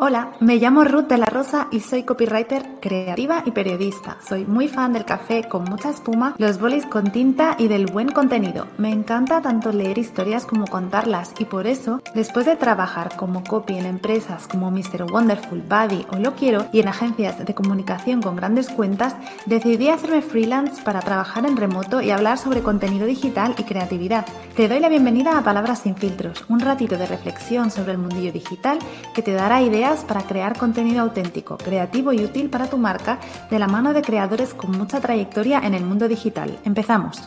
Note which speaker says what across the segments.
Speaker 1: Hola, me llamo Ruth de la Rosa y soy copywriter creativa y periodista. Soy muy fan del café con mucha espuma, los bolis con tinta y del buen contenido. Me encanta tanto leer historias como contarlas y por eso, después de trabajar como copy en empresas como Mr. Wonderful, Buddy o Lo Quiero y en agencias de comunicación con grandes cuentas, decidí hacerme freelance para trabajar en remoto y hablar sobre contenido digital y creatividad. Te doy la bienvenida a Palabras sin filtros, un ratito de reflexión sobre el mundillo digital que te dará ideas para crear contenido auténtico, creativo y útil para tu marca de la mano de creadores con mucha trayectoria en el mundo digital. Empezamos.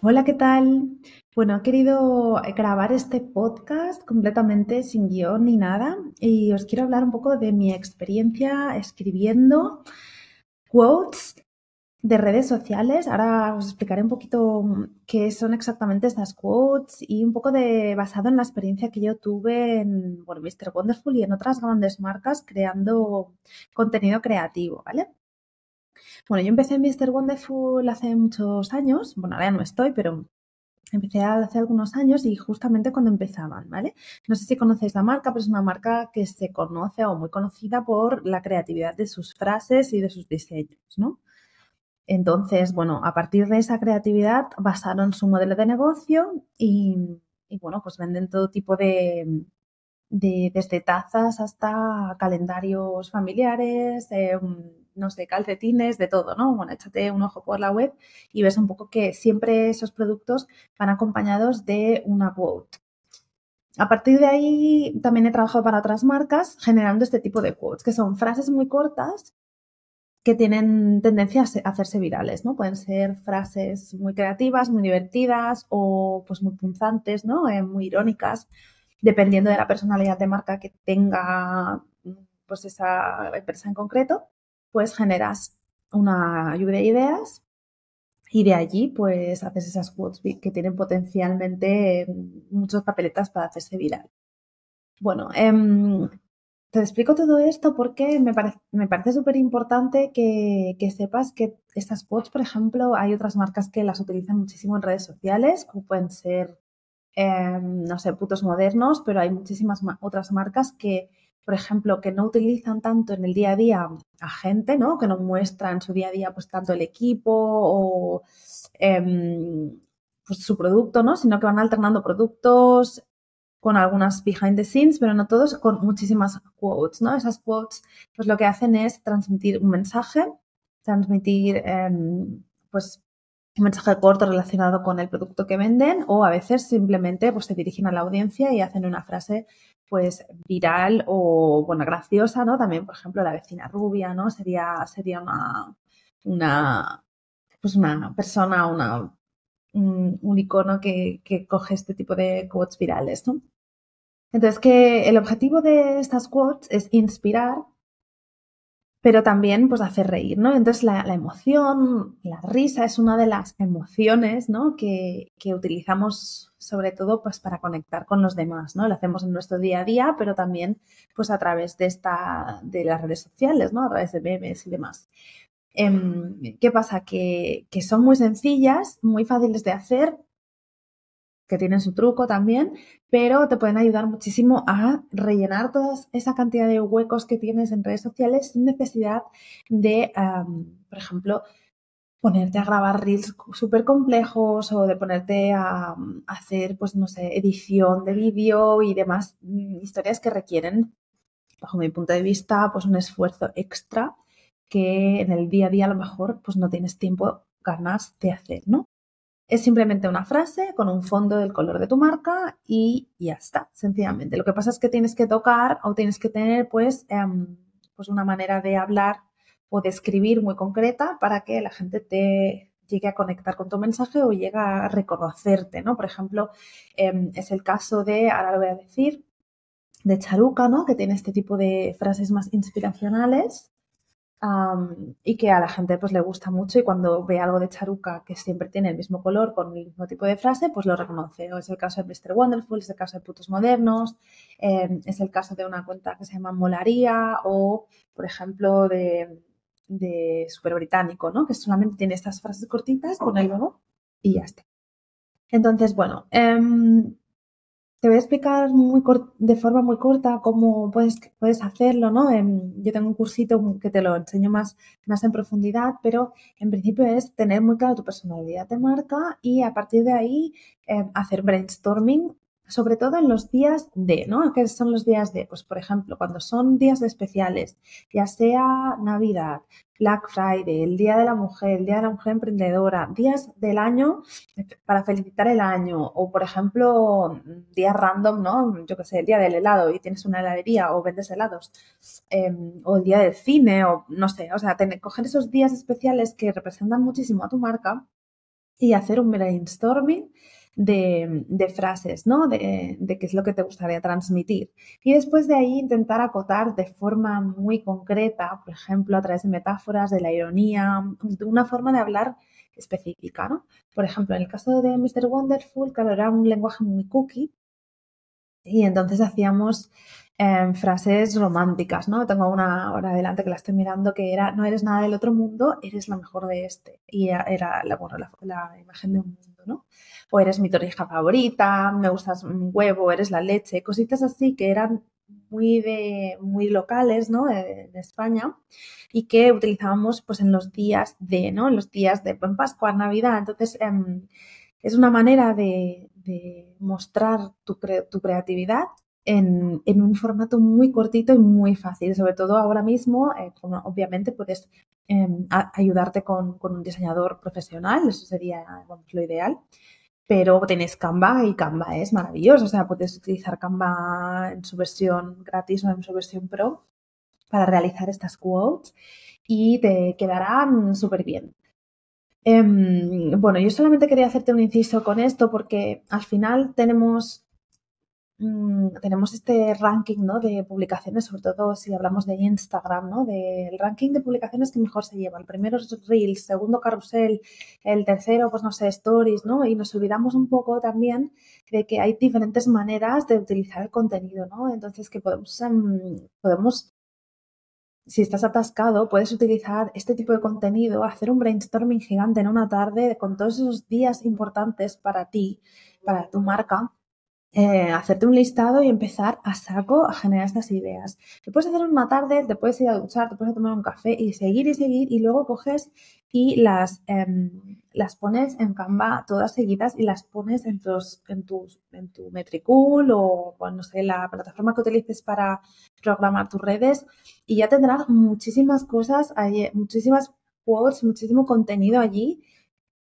Speaker 1: Hola, ¿qué tal? Bueno, he querido grabar este podcast completamente sin guion ni nada y os quiero hablar un poco de mi experiencia escribiendo quotes de redes sociales. Ahora os explicaré un poquito qué son exactamente estas quotes y un poco de basado en la experiencia que yo tuve en bueno, Mr. Wonderful y en otras grandes marcas creando contenido creativo, ¿vale? Bueno, yo empecé en Mr. Wonderful hace muchos años, bueno, ahora no estoy, pero empecé hace algunos años y justamente cuando empezaban, ¿vale? No sé si conocéis la marca, pero es una marca que se conoce o muy conocida por la creatividad de sus frases y de sus diseños, ¿no? Entonces, bueno, a partir de esa creatividad basaron su modelo de negocio y, bueno, pues venden todo tipo de, desde tazas hasta calendarios familiares, eh, no sé, calcetines, de todo, ¿no? Bueno, échate un ojo por la web y ves un poco que siempre esos productos van acompañados de una quote. A partir de ahí también he trabajado para otras marcas generando este tipo de quotes, que son frases muy cortas que tienen tendencia a hacerse virales, ¿no? Pueden ser frases muy creativas, muy divertidas o pues muy punzantes, ¿no? Eh, muy irónicas, dependiendo de la personalidad de marca que tenga pues esa empresa en concreto, pues generas una lluvia de ideas y de allí pues haces esas quotes que tienen potencialmente muchas papeletas para hacerse viral. Bueno, em, te explico todo esto porque me, parece súper importante que, sepas que estas quotes, por ejemplo, hay otras marcas que las utilizan muchísimo en redes sociales, como pueden ser, em, no sé, putos modernos, pero hay muchísimas otras marcas que, por ejemplo, que no utilizan tanto en el día a día a gente, ¿no? Que no muestran su día a día pues tanto el equipo o em, pues, su producto, ¿no? Sino que van alternando productos, con algunas behind the scenes, pero no todos, con muchísimas quotes, ¿no? Esas quotes, pues lo que hacen es transmitir un mensaje, transmitir, em, pues, un mensaje corto relacionado con el producto que venden o a veces simplemente pues se dirigen a la audiencia y hacen una frase pues viral o bueno graciosa no también por ejemplo la vecina rubia no sería sería una una pues una persona una un, icono que, que, coge este tipo de quotes virales no entonces, que el objetivo de estas quotes es inspirar, pero también pues hacer reír, ¿no? Entonces, la, emoción, la risa es una de las emociones, ¿no? Que, utilizamos sobre todo pues para conectar con los demás, ¿no? Lo hacemos en nuestro día a día, pero también pues a través de esta, de las redes sociales, ¿no? A través de memes y demás. Em, ¿Qué pasa? Que, que son muy sencillas, muy fáciles de hacer, que tienen su truco también, pero te pueden ayudar muchísimo a rellenar toda esa cantidad de huecos que tienes en redes sociales sin necesidad de, por ejemplo, ponerte a grabar reels súper complejos o de ponerte a, hacer, pues no sé, edición de vídeo y demás mm, historias que requieren, bajo mi punto de vista, pues un esfuerzo extra que en el día a día a lo mejor pues no tienes tiempo, ganas de hacer, ¿no? Es simplemente una frase con un fondo del color de tu marca y ya está, sencillamente. Lo que pasa es que tienes que tocar o tienes que tener pues, em, pues una manera de hablar o de escribir muy concreta para que la gente te llegue a conectar con tu mensaje o llegue a reconocerte, ¿no? Por ejemplo, em, es el caso de, ahora lo voy a decir, de Charuca, ¿no? Que tiene este tipo de frases más inspiracionales y que a la gente pues le gusta mucho y cuando ve algo de Charuca que siempre tiene el mismo color con el mismo tipo de frase, pues lo reconoce. es el caso de Mr. Wonderful, es el caso de Putos Modernos, em, es el caso de una cuenta que se llama Molaría o, por ejemplo, de, de Super Británico, ¿no? Que solamente tiene estas frases cortitas con el logo y ya está. Entonces, bueno, em, te voy a explicar muy de forma muy corta cómo puedes, puedes hacerlo, ¿no? yo tengo un cursito que te lo enseño más, más en profundidad, pero en principio es tener muy claro tu personalidad de marca y a partir de ahí eh, hacer brainstorming sobre todo en los días de, ¿no? ¿Qué son los días de? Pues, por ejemplo, cuando son días especiales, ya sea Navidad, Black Friday, el Día de la Mujer, el Día de la Mujer Emprendedora, días del año para felicitar el año, o por ejemplo, días random, ¿no? Yo qué sé, el día del helado y tienes una heladería o vendes helados, em, o el día del cine, o no sé, o sea, coger esos días especiales que representan muchísimo a tu marca y hacer un brainstorming de, frases, ¿no? De, de, qué es lo que te gustaría transmitir. Y después de ahí intentar acotar de forma muy concreta, por ejemplo, a través de metáforas, de la ironía, de una forma de hablar específica, ¿no? Por ejemplo, en el caso de Mr. Wonderful, claro, era un lenguaje muy cookie, y entonces hacíamos em, frases románticas, ¿no? Tengo una ahora adelante que la estoy mirando que era, no eres nada del otro mundo, eres la mejor de este. Y era, la, bueno, la, imagen de un O eres mi torrija favorita, me gustas un huevo, eres la leche, cositas así que eran muy de muy locales, ¿no? De, España y que utilizábamos pues en los días de, ¿no? En los días de Pascua, Navidad. Entonces em, es una manera de, de mostrar tu, tu creatividad en, en, un formato muy cortito y muy fácil. Sobre todo ahora mismo, eh, obviamente puedes em, ayudarte con, con, un diseñador profesional, eso sería lo ideal. Pero tienes Canva y Canva es maravilloso. O sea, puedes utilizar Canva en su versión gratis o en su versión pro para realizar estas quotes y te quedarán súper bien. Em, bueno, yo solamente quería hacerte un inciso con esto porque al final tenemos, mm, tenemos este ranking ¿no? de publicaciones, sobre todo si hablamos de Instagram, ¿no? del ranking de publicaciones que mejor se lleva. El primero es Reels, segundo Carrusel, el tercero, pues no sé, Stories, ¿no? Y nos olvidamos un poco también de que hay diferentes maneras de utilizar el contenido, ¿no? Entonces que podemos, em, podemos si estás atascado, puedes utilizar este tipo de contenido, hacer un brainstorming gigante en una tarde con todos esos días importantes para ti, para tu marca, eh, hacerte un listado y empezar a saco a generar estas ideas. Te puedes hacer una tarde, te puedes ir a duchar, te puedes tomar un café y seguir y seguir y luego coges y las, em, las pones en Canva todas seguidas y las pones en, tus, en, tus, en tu Metricool o, no sé, la plataforma que utilices para programar tus redes y ya tendrás muchísimas cosas, muchísimas quotes, muchísimo contenido allí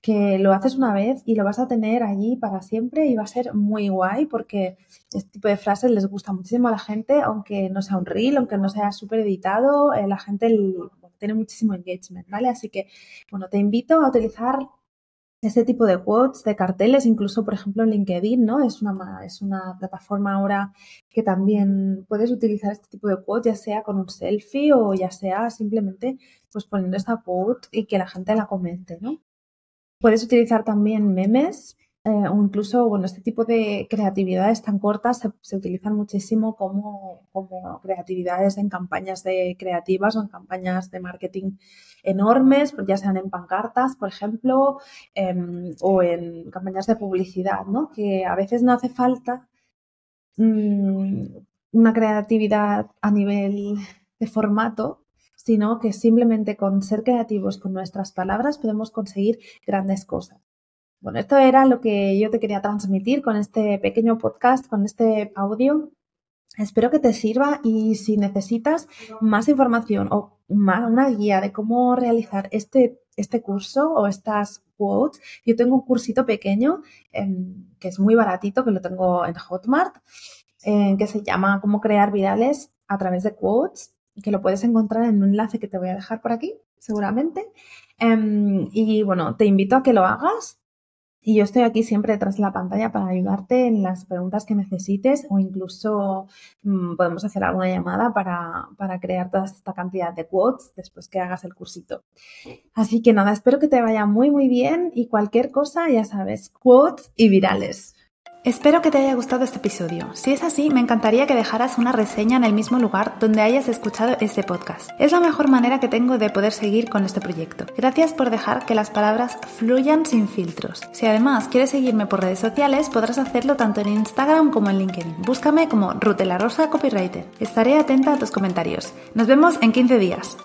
Speaker 1: que lo haces una vez y lo vas a tener allí para siempre y va a ser muy guay porque este tipo de frases les gusta muchísimo a la gente, aunque no sea un reel, aunque no sea súper editado, eh, la gente tiene muchísimo engagement, ¿vale? Así que, bueno, te invito a utilizar este tipo de quotes, de carteles, incluso, por ejemplo, LinkedIn, ¿no? Es una, es una plataforma ahora que también puedes utilizar este tipo de quotes, ya sea con un selfie o ya sea simplemente pues poniendo esta quote y que la gente la comente, ¿no? Puedes utilizar también memes eh, o incluso, bueno, este tipo de creatividades tan cortas se, utilizan muchísimo como, creatividades en campañas de creativas o en campañas de marketing enormes, ya sean en pancartas, por ejemplo, em, o en campañas de publicidad, ¿no? Que a veces no hace falta mm, una creatividad a nivel de formato, sino que simplemente con ser creativos con nuestras palabras podemos conseguir grandes cosas. Bueno, esto era lo que yo te quería transmitir con este pequeño podcast, con este audio. Espero que te sirva y si necesitas más información o una guía de cómo realizar este, este curso o estas quotes, yo tengo un cursito pequeño em, que es muy baratito, que lo tengo en Hotmart, eh, que se llama Cómo crear virales a través de quotes que lo puedes encontrar en un enlace que te voy a dejar por aquí, seguramente. Em, y bueno, te invito a que lo hagas. Y yo estoy aquí siempre detrás de la pantalla para ayudarte en las preguntas que necesites o incluso mm, podemos hacer alguna llamada para, para, crear toda esta cantidad de quotes después que hagas el cursito. Así que nada, espero que te vaya muy muy bien y cualquier cosa, ya sabes, quotes y virales. Espero que te haya gustado este episodio. Si es así, me encantaría que dejaras una reseña en el mismo lugar donde hayas escuchado este podcast. Es la mejor manera que tengo de poder seguir con este proyecto. Gracias por dejar que las palabras fluyan sin filtros. Si además quieres seguirme por redes sociales, podrás hacerlo tanto en Instagram como en LinkedIn. Búscame como Rutela Rosa Copywriter. Estaré atenta a tus comentarios. Nos vemos en 15 días.